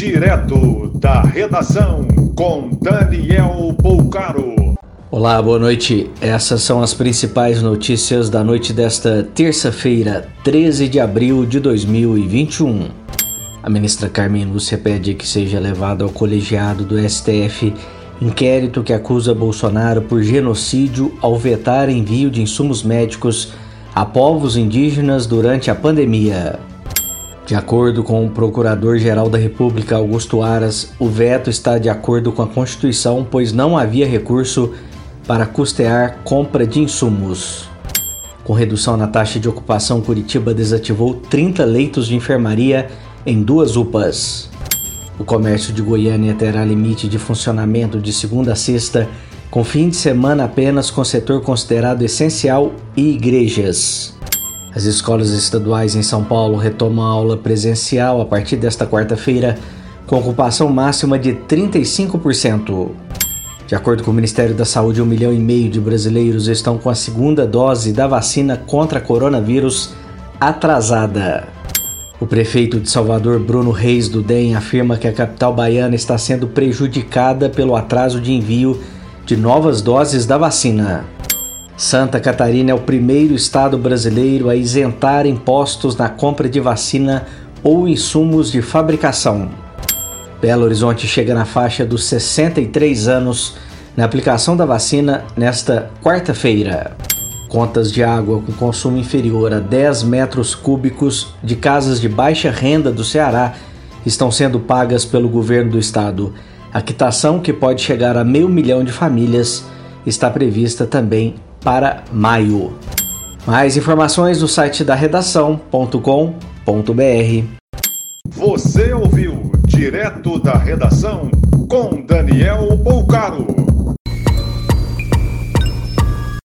Direto da redação com Daniel Poucaro. Olá, boa noite. Essas são as principais notícias da noite desta terça-feira, 13 de abril de 2021. A ministra Carmen Lúcia pede que seja levado ao colegiado do STF inquérito que acusa Bolsonaro por genocídio ao vetar envio de insumos médicos a povos indígenas durante a pandemia. De acordo com o Procurador-Geral da República Augusto Aras, o veto está de acordo com a Constituição, pois não havia recurso para custear compra de insumos. Com redução na taxa de ocupação, Curitiba desativou 30 leitos de enfermaria em duas UPAs. O comércio de Goiânia terá limite de funcionamento de segunda a sexta, com fim de semana apenas com setor considerado essencial e igrejas. As escolas estaduais em São Paulo retomam a aula presencial a partir desta quarta-feira, com ocupação máxima de 35%. De acordo com o Ministério da Saúde, um milhão e meio de brasileiros estão com a segunda dose da vacina contra coronavírus atrasada. O prefeito de Salvador, Bruno Reis do DEM, afirma que a capital baiana está sendo prejudicada pelo atraso de envio de novas doses da vacina. Santa Catarina é o primeiro estado brasileiro a isentar impostos na compra de vacina ou insumos de fabricação. Belo Horizonte chega na faixa dos 63 anos na aplicação da vacina nesta quarta-feira. Contas de água com consumo inferior a 10 metros cúbicos de casas de baixa renda do Ceará estão sendo pagas pelo governo do estado. A quitação, que pode chegar a meio milhão de famílias, está prevista também para maio. Mais informações no site da redação.com.br. Você ouviu direto da redação com Daniel Poucaro.